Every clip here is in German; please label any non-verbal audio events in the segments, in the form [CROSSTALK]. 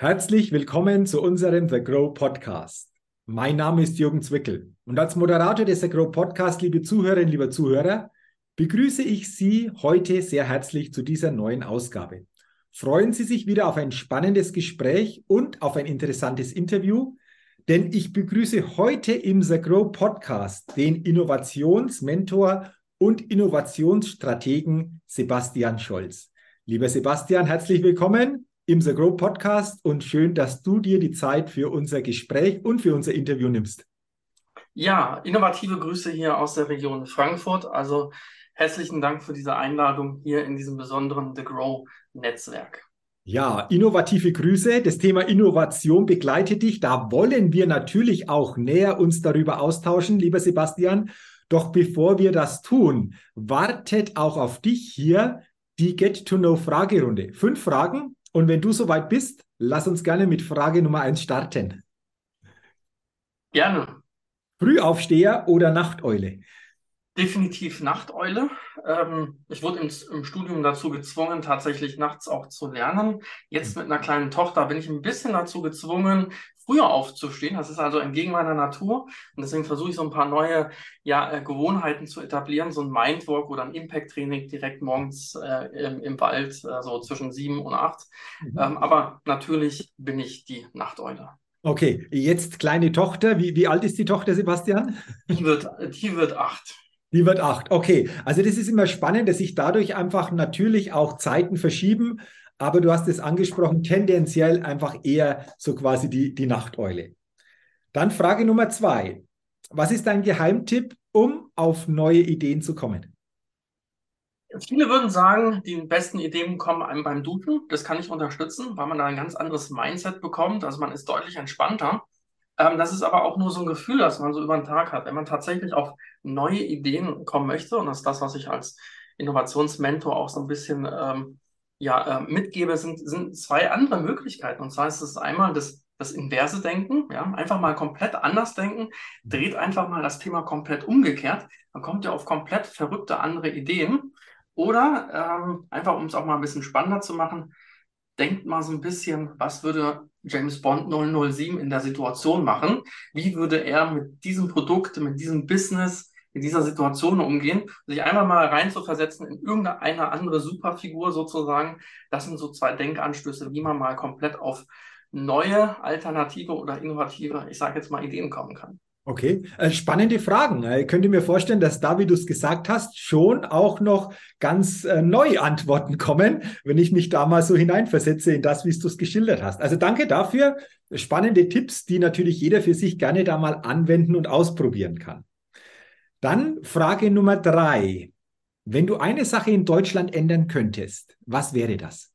Herzlich willkommen zu unserem The Grow Podcast. Mein Name ist Jürgen Zwickel und als Moderator des The Grow Podcast, liebe Zuhörerinnen, lieber Zuhörer, begrüße ich Sie heute sehr herzlich zu dieser neuen Ausgabe. Freuen Sie sich wieder auf ein spannendes Gespräch und auf ein interessantes Interview, denn ich begrüße heute im The Grow Podcast den Innovationsmentor und Innovationsstrategen Sebastian Scholz. Lieber Sebastian, herzlich willkommen im The Grow Podcast und schön, dass du dir die Zeit für unser Gespräch und für unser Interview nimmst. Ja, innovative Grüße hier aus der Region Frankfurt. Also herzlichen Dank für diese Einladung hier in diesem besonderen The Grow Netzwerk. Ja, innovative Grüße. Das Thema Innovation begleitet dich. Da wollen wir natürlich auch näher uns darüber austauschen, lieber Sebastian. Doch bevor wir das tun, wartet auch auf dich hier die Get-to-Know-Fragerunde. Fünf Fragen, und wenn du soweit bist, lass uns gerne mit Frage Nummer eins starten. Gerne. Frühaufsteher oder Nachteule? Definitiv Nachteule. Ähm, ich wurde im, im, Studium dazu gezwungen, tatsächlich nachts auch zu lernen. Jetzt mit einer kleinen Tochter bin ich ein bisschen dazu gezwungen, früher aufzustehen. Das ist also entgegen meiner Natur. Und deswegen versuche ich so ein paar neue ja, äh, Gewohnheiten zu etablieren. So ein Mindwalk oder ein Impact-Training direkt morgens äh, im, im, Wald, äh, so zwischen sieben und acht. Mhm. Ähm, aber natürlich bin ich die Nachteule. Okay, jetzt kleine Tochter. Wie, wie alt ist die Tochter, Sebastian? Die wird, die wird acht. Die wird acht. Okay, also das ist immer spannend, dass sich dadurch einfach natürlich auch Zeiten verschieben. Aber du hast es angesprochen, tendenziell einfach eher so quasi die, die Nachteule. Dann Frage Nummer zwei. Was ist dein Geheimtipp, um auf neue Ideen zu kommen? Viele würden sagen, die besten Ideen kommen einem beim Duschen. Das kann ich unterstützen, weil man da ein ganz anderes Mindset bekommt. Also man ist deutlich entspannter. Ähm, das ist aber auch nur so ein Gefühl, das man so über den Tag hat. Wenn man tatsächlich auf neue Ideen kommen möchte, und das ist das, was ich als Innovationsmentor auch so ein bisschen ähm, ja, äh, mitgebe, sind, sind zwei andere Möglichkeiten. Und zwar ist es einmal das, das inverse Denken, ja, einfach mal komplett anders denken, dreht einfach mal das Thema komplett umgekehrt, dann kommt ihr auf komplett verrückte andere Ideen. Oder ähm, einfach, um es auch mal ein bisschen spannender zu machen, denkt mal so ein bisschen, was würde James Bond 007 in der Situation machen? Wie würde er mit diesem Produkt, mit diesem Business, in dieser Situation umgehen? Sich einmal mal rein zu versetzen in irgendeine andere Superfigur sozusagen. Das sind so zwei Denkanstöße, wie man mal komplett auf neue, alternative oder innovative, ich sage jetzt mal, Ideen kommen kann. Okay, äh, spannende Fragen. Ich könnte mir vorstellen, dass da, wie du es gesagt hast, schon auch noch ganz äh, neue Antworten kommen, wenn ich mich da mal so hineinversetze in das, wie du es geschildert hast. Also danke dafür. Spannende Tipps, die natürlich jeder für sich gerne da mal anwenden und ausprobieren kann. Dann Frage Nummer drei. Wenn du eine Sache in Deutschland ändern könntest, was wäre das?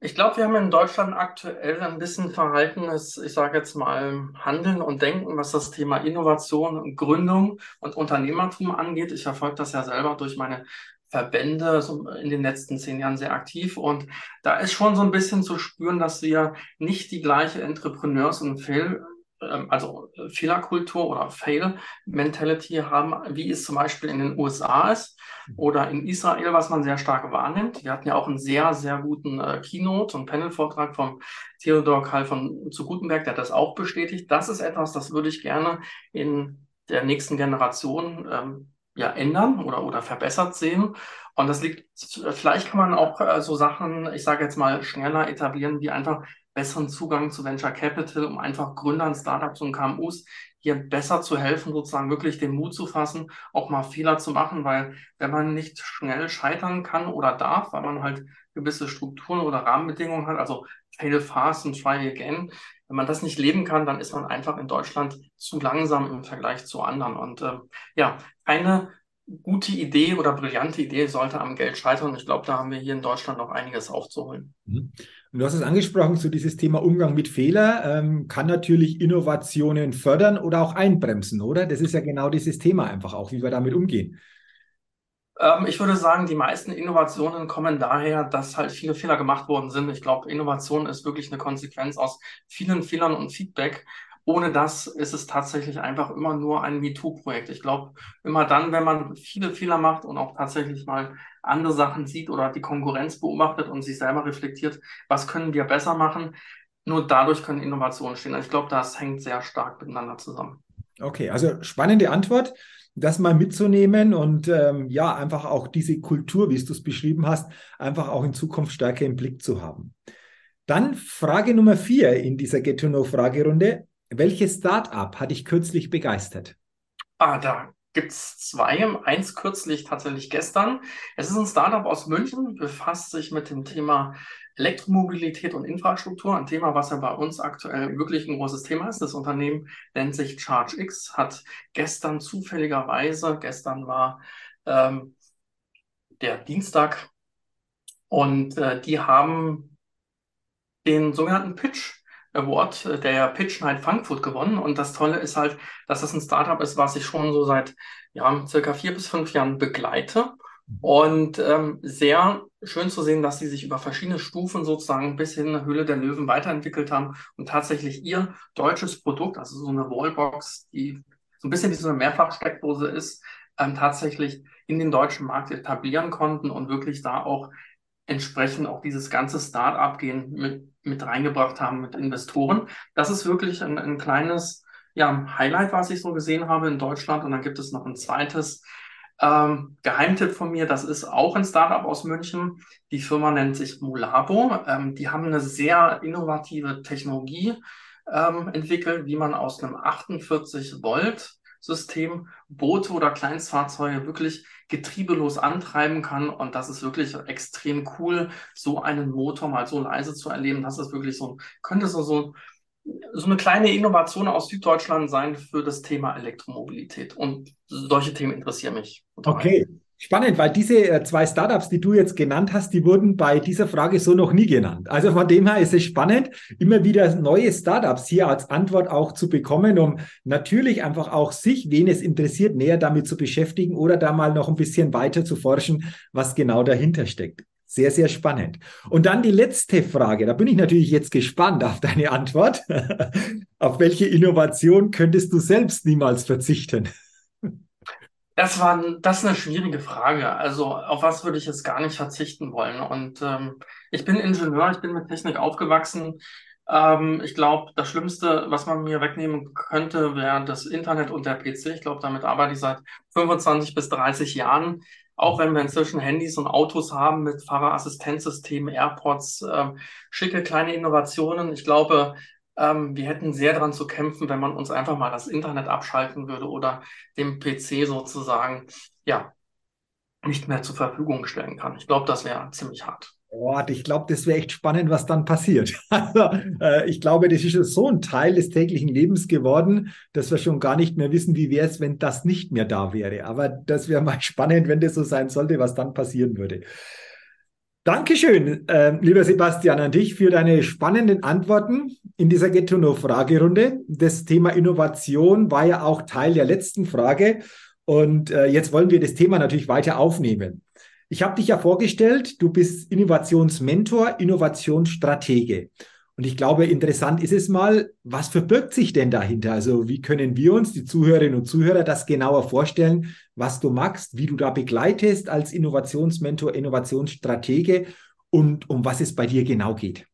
Ich glaube, wir haben in Deutschland aktuell ein bisschen verhaltenes, ich sage jetzt mal, Handeln und Denken, was das Thema Innovation und Gründung und Unternehmertum angeht. Ich verfolge das ja selber durch meine Verbände in den letzten zehn Jahren sehr aktiv und da ist schon so ein bisschen zu spüren, dass wir nicht die gleiche Entrepreneurs- und Fail also Fehlerkultur oder Fail-Mentality haben, wie es zum Beispiel in den USA ist oder in Israel, was man sehr stark wahrnimmt. Wir hatten ja auch einen sehr, sehr guten äh, Keynote und Panel-Vortrag vom Theodor Karl von zu Gutenberg, der hat das auch bestätigt. Das ist etwas, das würde ich gerne in der nächsten Generation ähm, ja, ändern oder, oder verbessert sehen. Und das liegt, vielleicht kann man auch äh, so Sachen, ich sage jetzt mal, schneller etablieren, wie einfach besseren Zugang zu Venture Capital, um einfach Gründern, Startups und KMUs hier besser zu helfen, sozusagen wirklich den Mut zu fassen, auch mal Fehler zu machen, weil wenn man nicht schnell scheitern kann oder darf, weil man halt gewisse Strukturen oder Rahmenbedingungen hat, also fail fast and try again, wenn man das nicht leben kann, dann ist man einfach in Deutschland zu langsam im Vergleich zu anderen. Und äh, ja, keine gute Idee oder brillante Idee sollte am Geld scheitern. Ich glaube, da haben wir hier in Deutschland noch einiges aufzuholen. Und du hast es angesprochen, so dieses Thema Umgang mit Fehler ähm, kann natürlich Innovationen fördern oder auch einbremsen, oder? Das ist ja genau dieses Thema einfach auch, wie wir damit umgehen. Ähm, ich würde sagen, die meisten Innovationen kommen daher, dass halt viele Fehler gemacht worden sind. Ich glaube, Innovation ist wirklich eine Konsequenz aus vielen Fehlern und Feedback. Ohne das ist es tatsächlich einfach immer nur ein MeToo-Projekt. Ich glaube, immer dann, wenn man viele Fehler macht und auch tatsächlich mal andere Sachen sieht oder die Konkurrenz beobachtet und sich selber reflektiert, was können wir besser machen, nur dadurch können Innovationen stehen. Ich glaube, das hängt sehr stark miteinander zusammen. Okay, also spannende Antwort, das mal mitzunehmen und ähm, ja, einfach auch diese Kultur, wie du es beschrieben hast, einfach auch in Zukunft stärker im Blick zu haben. Dann Frage Nummer vier in dieser Get to Know Fragerunde. Welches Startup hat dich kürzlich begeistert? Ah, da gibt es zwei. Eins kürzlich tatsächlich gestern. Es ist ein Startup aus München, befasst sich mit dem Thema Elektromobilität und Infrastruktur, ein Thema, was ja bei uns aktuell wirklich ein großes Thema ist. Das Unternehmen nennt sich ChargeX, hat gestern zufälligerweise, gestern war ähm, der Dienstag, und äh, die haben den sogenannten Pitch Award äh, der Pitch Night Frankfurt gewonnen. Und das Tolle ist halt, dass das ein Startup ist, was ich schon so seit ja, circa vier bis fünf Jahren begleite. Und ähm, sehr schön zu sehen, dass sie sich über verschiedene Stufen sozusagen bis hin in der Höhle der Löwen weiterentwickelt haben und tatsächlich ihr deutsches Produkt, also so eine Wallbox, die so ein bisschen wie so eine Mehrfachsteckdose ist, ähm, tatsächlich in den deutschen Markt etablieren konnten und wirklich da auch entsprechend auch dieses ganze Start-up-Gehen mit, mit reingebracht haben mit Investoren. Das ist wirklich ein, ein kleines ja, Highlight, was ich so gesehen habe in Deutschland. Und dann gibt es noch ein zweites ähm, Geheimtipp von mir, das ist auch ein Startup aus München. Die Firma nennt sich Mulabo. Ähm, die haben eine sehr innovative Technologie ähm, entwickelt, wie man aus einem 48 Volt System Boote oder Kleinstfahrzeuge wirklich getriebelos antreiben kann. Und das ist wirklich extrem cool, so einen Motor mal so leise zu erleben. Das ist wirklich so, könnte so, so, so eine kleine Innovation aus Süddeutschland sein für das Thema Elektromobilität. Und solche Themen interessieren mich. Okay. Spannend, weil diese äh, zwei Startups, die du jetzt genannt hast, die wurden bei dieser Frage so noch nie genannt. Also von dem her ist es spannend, immer wieder neue Startups hier als Antwort auch zu bekommen, um natürlich einfach auch sich, wen es interessiert, näher damit zu beschäftigen oder da mal noch ein bisschen weiter zu forschen, was genau dahinter steckt. Sehr, sehr spannend. Und dann die letzte Frage. Da bin ich natürlich jetzt gespannt auf deine Antwort. [LAUGHS] auf welche Innovation könntest du selbst niemals verzichten? Das war, das ist eine schwierige Frage. Also auf was würde ich jetzt gar nicht verzichten wollen? Und ähm, ich bin Ingenieur, ich bin mit Technik aufgewachsen. Ähm, ich glaube, das Schlimmste, was man mir wegnehmen könnte, wäre das Internet und der PC. Ich glaube, damit arbeite ich seit 25 bis 30 Jahren. Auch wenn wir inzwischen Handys und Autos haben mit Fahrerassistenzsystemen, AirPods, ähm, schicke kleine Innovationen. Ich glaube, ähm, wir hätten sehr daran zu kämpfen, wenn man uns einfach mal das Internet abschalten würde oder dem PC sozusagen, ja, nicht mehr zur Verfügung stellen kann. Ich glaube, das wäre ziemlich hart. Oh, ich glaube, das wäre echt spannend, was dann passiert. [LAUGHS] Also, äh, ich glaube, das ist so ein Teil des täglichen Lebens geworden, dass wir schon gar nicht mehr wissen, wie wäre es, wenn das nicht mehr da wäre. Aber das wäre mal [LAUGHS] spannend, wenn das so sein sollte, was dann passieren würde. Dankeschön, äh, lieber Sebastian, an dich für deine spannenden Antworten in dieser Get to Know Fragerunde. Das Thema Innovation war ja auch Teil der letzten Frage. Und äh, jetzt wollen wir das Thema natürlich weiter aufnehmen. Ich habe dich ja vorgestellt, du bist Innovationsmentor, Innovationsstratege. Und ich glaube, interessant ist es mal, was verbirgt sich denn dahinter? Also wie können wir uns, die Zuhörerinnen und Zuhörer, das genauer vorstellen, was du machst, wie du da begleitest als Innovationsmentor, Innovationsstratege und um was es bei dir genau geht?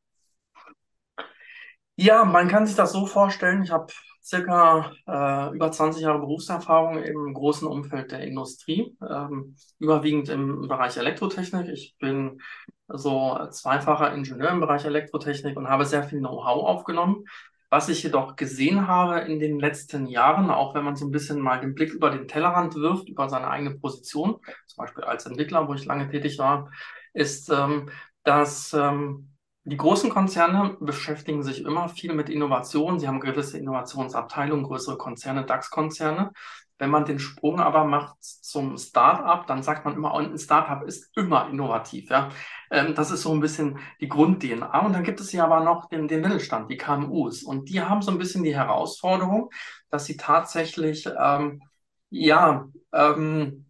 Ja, man kann sich das so vorstellen. Ich habe circa äh, über 20 Jahre Berufserfahrung im großen Umfeld der Industrie, ähm, überwiegend im Bereich Elektrotechnik. Ich bin so zweifacher Ingenieur im Bereich Elektrotechnik und habe sehr viel Know-how aufgenommen. Was ich jedoch gesehen habe in den letzten Jahren, auch wenn man so ein bisschen mal den Blick über den Tellerrand wirft, über seine eigene Position, zum Beispiel als Entwickler, wo ich lange tätig war, ist, ähm, dass ähm, die großen Konzerne beschäftigen sich immer viel mit Innovation. Sie haben gewisse Innovationsabteilungen, größere Konzerne, DAX-Konzerne. Wenn man den Sprung aber macht zum Startup, dann sagt man immer, ein Startup ist immer innovativ. Ja? Ähm, das ist so ein bisschen die Grund-DNA. Und dann gibt es ja aber noch den, den Mittelstand, die KMUs. Und die haben so ein bisschen die Herausforderung, dass sie tatsächlich, ähm, ja, ähm,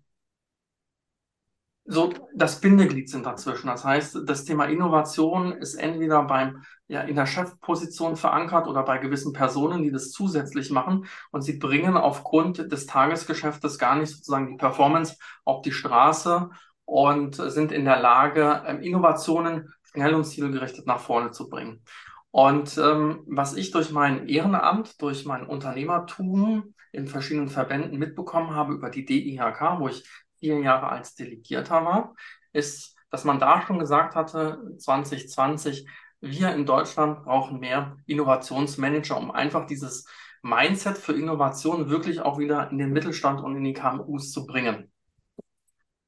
so das Bindeglied sind dazwischen. Das heißt, das Thema Innovation ist entweder beim, ja, in der Chefposition verankert oder bei gewissen Personen, die das zusätzlich machen und sie bringen aufgrund des Tagesgeschäftes gar nicht sozusagen die Performance auf die Straße und sind in der Lage, ähm, Innovationen schnell und zielgerichtet nach vorne zu bringen. Und ähm, was ich durch mein Ehrenamt, durch mein Unternehmertum in verschiedenen Verbänden mitbekommen habe über die DIHK, wo ich vier Jahre als Delegierter war, ist, dass man da schon gesagt hatte, 2020, wir in Deutschland brauchen mehr Innovationsmanager, um einfach dieses Mindset für Innovation wirklich auch wieder in den Mittelstand und in die KMUs zu bringen.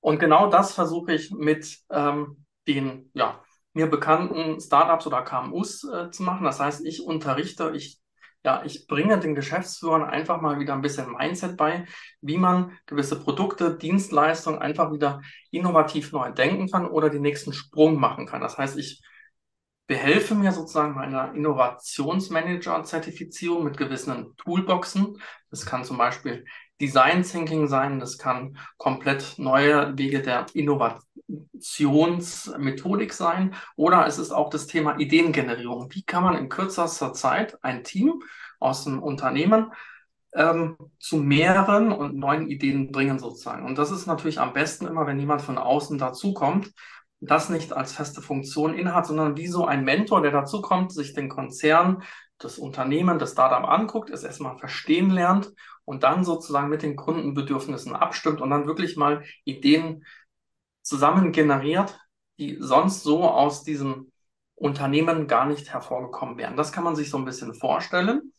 Und genau das versuche ich mit ähm, den ja, mir bekannten Startups oder KMUs äh, zu machen. Das heißt, ich unterrichte, ich ja, ich bringe den Geschäftsführern einfach mal wieder ein bisschen Mindset bei, wie man gewisse Produkte, Dienstleistungen einfach wieder innovativ neu denken kann oder den nächsten Sprung machen kann. Das heißt, ich behelfe mir sozusagen meiner Innovationsmanager-Zertifizierung mit gewissen Toolboxen. Das kann zum Beispiel Design Thinking sein, das kann komplett neue Wege der Innovationsmethodik sein oder es ist auch das Thema Ideengenerierung. Wie kann man in kürzester Zeit ein Team aus dem Unternehmen ähm, zu mehreren und neuen Ideen bringen sozusagen. Und das ist natürlich am besten immer, wenn jemand von außen dazukommt, das nicht als feste Funktion innehat, sondern wie so ein Mentor, der dazukommt, sich den Konzern, das Unternehmen, das Startup anguckt, es erstmal verstehen lernt und dann sozusagen mit den Kundenbedürfnissen abstimmt und dann wirklich mal Ideen zusammen generiert, die sonst so aus diesem Unternehmen gar nicht hervorgekommen wären. Das kann man sich so ein bisschen vorstellen.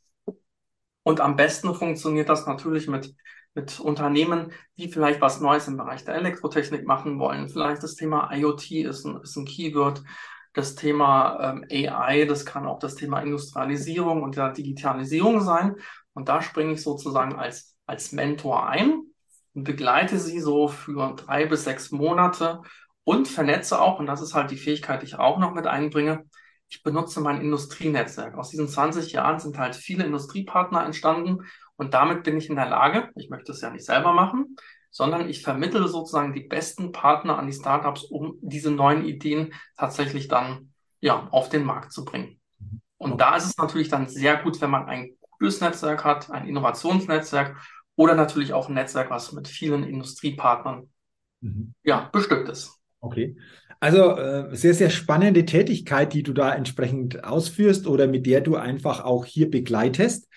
Und am besten funktioniert das natürlich mit mit Unternehmen, die vielleicht was Neues im Bereich der Elektrotechnik machen wollen. Vielleicht das Thema IoT ist ein, ist ein Keyword. Das Thema ähm, AI, das kann auch das Thema Industrialisierung und der Digitalisierung sein. Und da springe ich sozusagen als, als Mentor ein und begleite sie so für drei bis sechs Monate und vernetze auch, und das ist halt die Fähigkeit, die ich auch noch mit einbringe, ich benutze mein Industrienetzwerk. Aus diesen 20 Jahren sind halt viele Industriepartner entstanden und damit bin ich in der Lage, ich möchte es ja nicht selber machen, sondern ich vermittle sozusagen die besten Partner an die Startups, um diese neuen Ideen tatsächlich dann ja, auf den Markt zu bringen. Und da ist es natürlich dann sehr gut, wenn man ein gutes Netzwerk hat, ein Innovationsnetzwerk oder natürlich auch ein Netzwerk, was mit vielen Industriepartnern mhm. ja, bestückt ist. Okay. Also äh, sehr, sehr spannende Tätigkeit, die du da entsprechend ausführst oder mit der du einfach auch hier begleitest.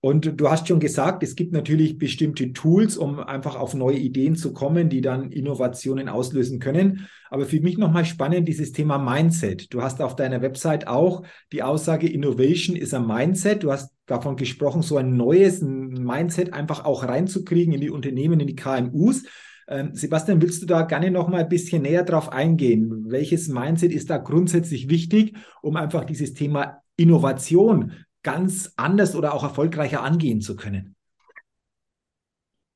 Und du hast schon gesagt, es gibt natürlich bestimmte Tools, um einfach auf neue Ideen zu kommen, die dann Innovationen auslösen können. Aber für mich nochmal spannend dieses Thema Mindset. Du hast auf deiner Website auch die Aussage, Innovation ist ein Mindset. Du hast davon gesprochen, so ein neues Mindset einfach auch reinzukriegen in die Unternehmen, in die KMUs. Ähm, Sebastian, willst du da gerne noch mal ein bisschen näher drauf eingehen? Welches Mindset ist da grundsätzlich wichtig, um einfach dieses Thema Innovation ganz anders oder auch erfolgreicher angehen zu können?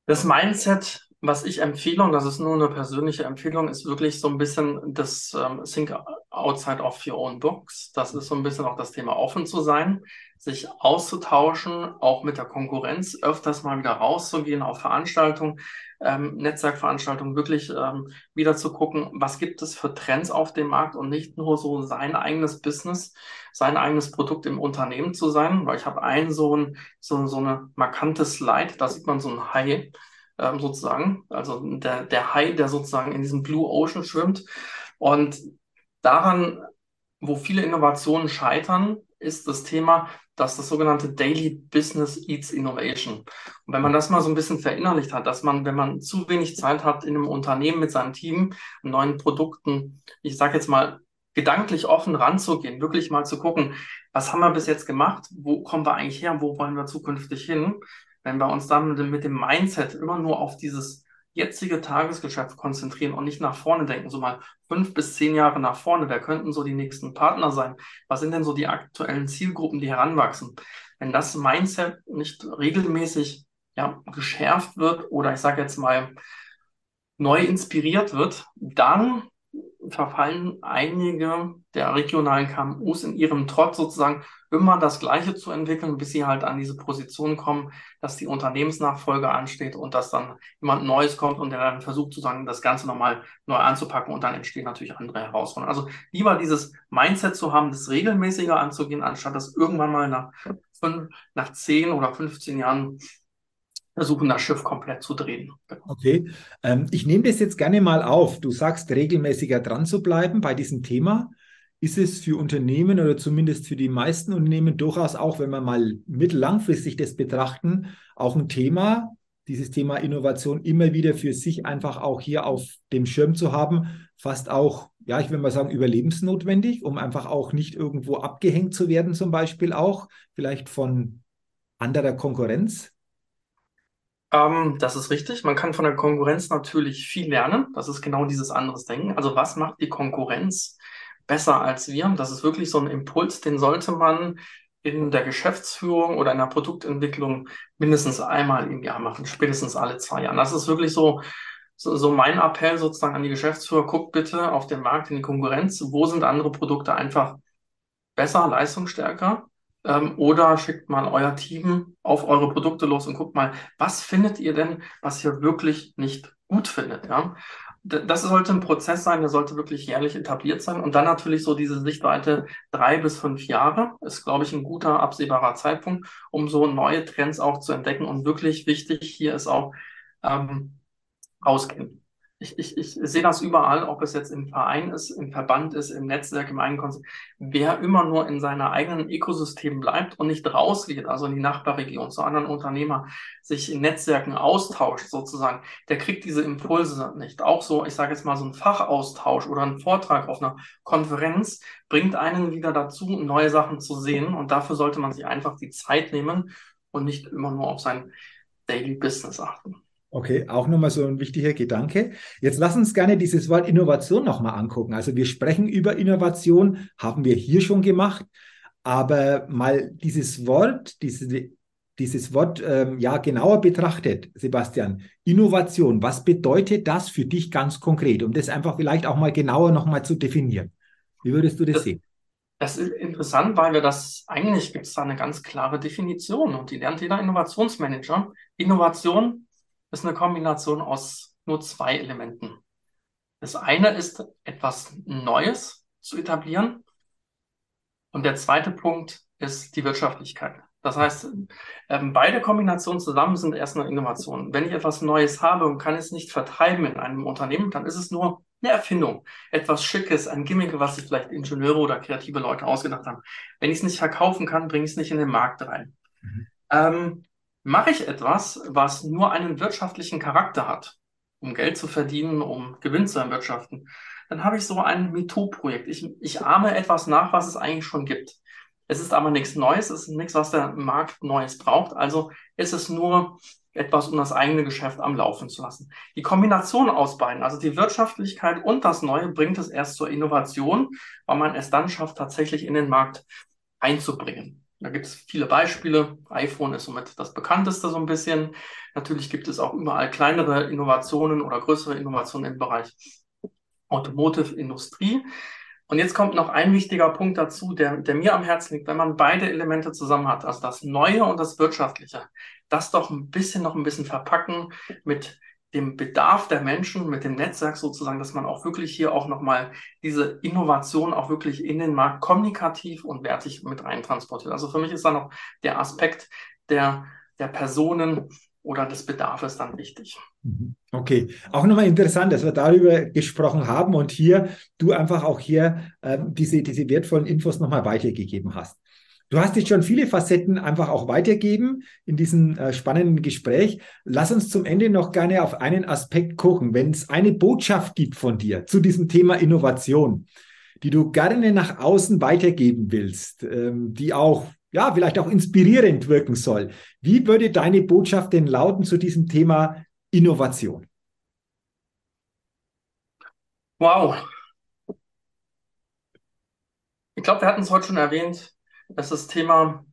Das Mindset, was ich empfehle, und das ist nur eine persönliche Empfehlung, ist wirklich so ein bisschen das ähm, Think outside of your own box. Das ist so ein bisschen auch das Thema offen zu sein, sich auszutauschen, auch mit der Konkurrenz, öfters mal wieder rauszugehen auf Veranstaltungen, ähm, Netzwerkveranstaltungen wirklich ähm, wieder zu gucken, was gibt es für Trends auf dem Markt und nicht nur so sein eigenes Business, sein eigenes Produkt im Unternehmen zu sein, weil ich habe ein so, ein so, so eine markante Slide, da sieht man so ein Hai ähm, sozusagen, also der, der Hai, der sozusagen in diesem Blue Ocean schwimmt und daran, wo viele Innovationen scheitern, ist das Thema, dass das sogenannte Daily Business Eats Innovation. Und wenn man das mal so ein bisschen verinnerlicht hat, dass man, wenn man zu wenig Zeit hat, in einem Unternehmen mit seinem Team, neuen Produkten, ich sage jetzt mal, gedanklich offen ranzugehen, wirklich mal zu gucken, was haben wir bis jetzt gemacht, wo kommen wir eigentlich her, wo wollen wir zukünftig hin, wenn wir uns dann mit dem Mindset immer nur auf dieses jetzige Tagesgeschäft konzentrieren und nicht nach vorne denken, so mal fünf bis zehn Jahre nach vorne. Wer könnten so die nächsten Partner sein? Was sind denn so die aktuellen Zielgruppen, die heranwachsen? Wenn das Mindset nicht regelmäßig ja, geschärft wird oder ich sage jetzt mal neu inspiriert wird, dann verfallen einige der regionalen KMUs in ihrem Trott sozusagen immer das Gleiche zu entwickeln, bis sie halt an diese Position kommen, dass die Unternehmensnachfolge ansteht und dass dann jemand Neues kommt und der dann versucht, sozusagen das Ganze nochmal neu anzupacken und dann entstehen natürlich andere Herausforderungen. Also lieber dieses Mindset zu haben, das regelmäßiger anzugehen, anstatt das irgendwann mal nach, fünf, nach zehn oder 15 Jahren versuchen, das Schiff komplett zu drehen. Okay, ähm, ich nehme das jetzt gerne mal auf. Du sagst, regelmäßiger dran zu bleiben bei diesem Thema. ist es für Unternehmen oder zumindest für die meisten Unternehmen durchaus auch, wenn wir mal mittellangfristig das betrachten, auch ein Thema, dieses Thema Innovation immer wieder für sich einfach auch hier auf dem Schirm zu haben, fast auch, ja, ich will mal sagen, überlebensnotwendig, um einfach auch nicht irgendwo abgehängt zu werden, zum Beispiel auch, vielleicht von anderer Konkurrenz? Ähm, das ist richtig. Man kann von der Konkurrenz natürlich viel lernen. Das ist genau dieses anderes Denken. Also was macht die Konkurrenz besser als wir? Das ist wirklich so ein Impuls, den sollte man in der Geschäftsführung oder in der Produktentwicklung mindestens einmal im Jahr machen, spätestens alle zwei Jahre. Das ist wirklich so, so, so mein Appell sozusagen an die Geschäftsführer. Guckt bitte auf den Markt in die Konkurrenz. Wo sind andere Produkte einfach besser, leistungsstärker? Ähm, oder schickt mal euer Team auf eure Produkte los und guckt mal, was findet ihr denn, was ihr wirklich nicht gut findet, ja? das sollte ein Prozess sein, der sollte wirklich jährlich etabliert sein. Und dann natürlich so diese Sichtweite drei bis fünf Jahre ist, glaube ich, ein guter absehbarer Zeitpunkt, um so neue Trends auch zu entdecken. Und wirklich wichtig hier ist auch ähm, rausgehen ich, ich, ich sehe das überall, ob es jetzt im Verein ist, im Verband ist, im Netzwerk, im Eigenkonzept. Wer immer nur in seiner eigenen Ökosystem bleibt und nicht rausgeht, also in die Nachbarregion, zu anderen Unternehmern, sich in Netzwerken austauscht sozusagen, der kriegt diese Impulse nicht. Auch so, ich sage jetzt mal so ein Fachaustausch oder ein Vortrag auf einer Konferenz bringt einen wieder dazu, neue Sachen zu sehen. Und dafür sollte man sich einfach die Zeit nehmen und nicht immer nur auf sein Daily Business achten. Okay, auch nochmal so ein wichtiger Gedanke. Jetzt lass uns gerne dieses Wort Innovation nochmal angucken. Also wir sprechen über Innovation, haben wir hier schon gemacht, aber mal dieses Wort, diese, dieses Wort ähm, ja genauer betrachtet, Sebastian. Innovation, was bedeutet das für dich ganz konkret, um das einfach vielleicht auch mal genauer nochmal zu definieren? Wie würdest du das, das sehen? Das ist interessant, weil wir das eigentlich gibt es da eine ganz klare Definition und die lernt jeder Innovationsmanager. Innovation ist eine Kombination aus nur zwei Elementen. Das eine ist, etwas Neues zu etablieren. Und der zweite Punkt ist die Wirtschaftlichkeit. Das heißt, ähm, beide Kombinationen zusammen sind erst eine Innovation. Wenn ich etwas Neues habe und kann es nicht vertreiben in einem Unternehmen, dann ist es nur eine Erfindung. Etwas Schickes, ein Gimmick, was sich vielleicht Ingenieure oder kreative Leute ausgedacht haben. Wenn ich es nicht verkaufen kann, bringe ich es nicht in den Markt rein. Mhm. Ähm, Mache ich etwas, was nur einen wirtschaftlichen Charakter hat, um Geld zu verdienen, um Gewinn zu erwirtschaften, dann habe ich so ein MeToo-Projekt. Ich, ich ahme etwas nach, was es eigentlich schon gibt. Es ist aber nichts Neues, es ist nichts, was der Markt Neues braucht. Also ist es nur etwas, um das eigene Geschäft am Laufen zu lassen. Die Kombination aus beiden, also die Wirtschaftlichkeit und das Neue, bringt es erst zur Innovation, weil man es dann schafft, tatsächlich in den Markt einzubringen. Da gibt es viele Beispiele. iPhone ist somit das bekannteste so ein bisschen. Natürlich gibt es auch überall kleinere Innovationen oder größere Innovationen im Bereich Automotive-Industrie. Und jetzt kommt noch ein wichtiger Punkt dazu, der, der mir am Herzen liegt, wenn man beide Elemente zusammen hat, also das Neue und das Wirtschaftliche, das doch ein bisschen noch ein bisschen verpacken mit dem Bedarf der Menschen, mit dem Netzwerk sozusagen, dass man auch wirklich hier auch nochmal diese Innovation auch wirklich in den Markt kommunikativ und wertig mit rein transportiert. Also für mich ist da noch der Aspekt der, der Personen oder des Bedarfs dann wichtig. Mhm. Okay, auch nochmal interessant, dass wir darüber gesprochen haben und hier du einfach auch hier äh, diese, diese wertvollen Infos nochmal weitergegeben hast. Du hast jetzt schon viele Facetten einfach auch weitergeben in diesem äh, spannenden Gespräch. Lass uns zum Ende noch gerne auf einen Aspekt gucken. Wenn es eine Botschaft gibt von dir zu diesem Thema Innovation, die du gerne nach außen weitergeben willst, ähm, die auch, ja, vielleicht auch inspirierend wirken soll. Wie würde deine Botschaft denn lauten zu diesem Thema Innovation? Wow. Ich glaube, wir hatten es heute schon erwähnt ist das Thema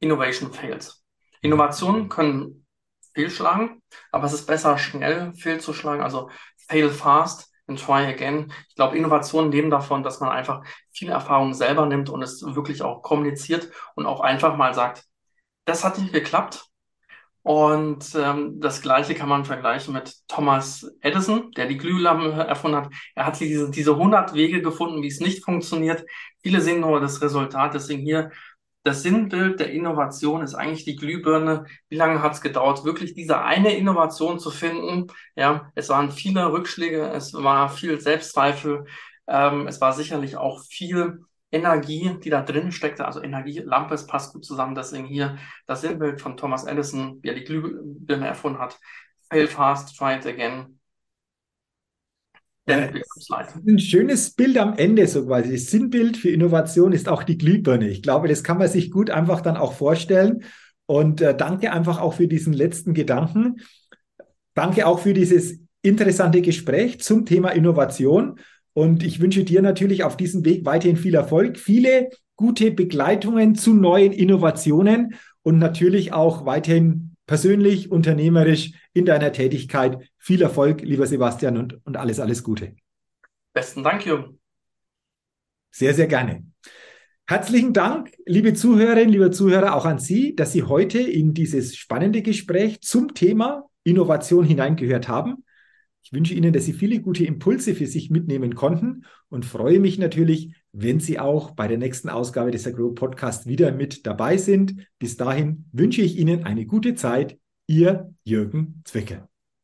Innovation Fails. Innovationen können fehlschlagen, aber es ist besser, schnell fehlzuschlagen, also fail fast and try again. Ich glaube, Innovationen leben davon, dass man einfach viel Erfahrung selber nimmt und es wirklich auch kommuniziert und auch einfach mal sagt, das hat nicht geklappt. Und ähm, das Gleiche kann man vergleichen mit Thomas Edison, der die Glühlampe erfunden hat. Er hat diese, diese 100 Wege gefunden, wie es nicht funktioniert. Viele sehen nur das Resultat. Deswegen hier das Sinnbild der Innovation ist eigentlich die Glühbirne. Wie lange hat es gedauert, wirklich diese eine Innovation zu finden? Ja, es waren viele Rückschläge, es war viel Selbstzweifel. Ähm, es war sicherlich auch viel Energie, die da drin steckte. Also Energielampe, es passt gut zusammen. Deswegen hier das Sinnbild von Thomas Edison, wie er die Glühbirne erfunden hat. Fail fast, try it again. Then Ein schönes Bild am Ende, so quasi. Das Sinnbild für Innovation ist auch die Glühbirne. Ich glaube, das kann man sich gut einfach dann auch vorstellen. Und äh, danke einfach auch für diesen letzten Gedanken. Danke auch für dieses interessante Gespräch zum Thema Innovation. Und ich wünsche dir natürlich auf diesem Weg weiterhin viel Erfolg, viele gute Begleitungen zu neuen Innovationen und natürlich auch weiterhin persönlich, unternehmerisch in deiner Tätigkeit. Viel Erfolg, lieber Sebastian, und, und alles, alles Gute. Besten Dank, Jürgen. Sehr, sehr gerne. Herzlichen Dank, liebe Zuhörerinnen, liebe Zuhörer, auch an Sie, dass Sie heute in dieses spannende Gespräch zum Thema Innovation hineingehört haben. Ich wünsche Ihnen, dass Sie viele gute Impulse für sich mitnehmen konnten und freue mich natürlich, wenn Sie auch bei der nächsten Ausgabe des Agro Podcast wieder mit dabei sind. Bis dahin wünsche ich Ihnen eine gute Zeit. Ihr Jürgen Zwickel.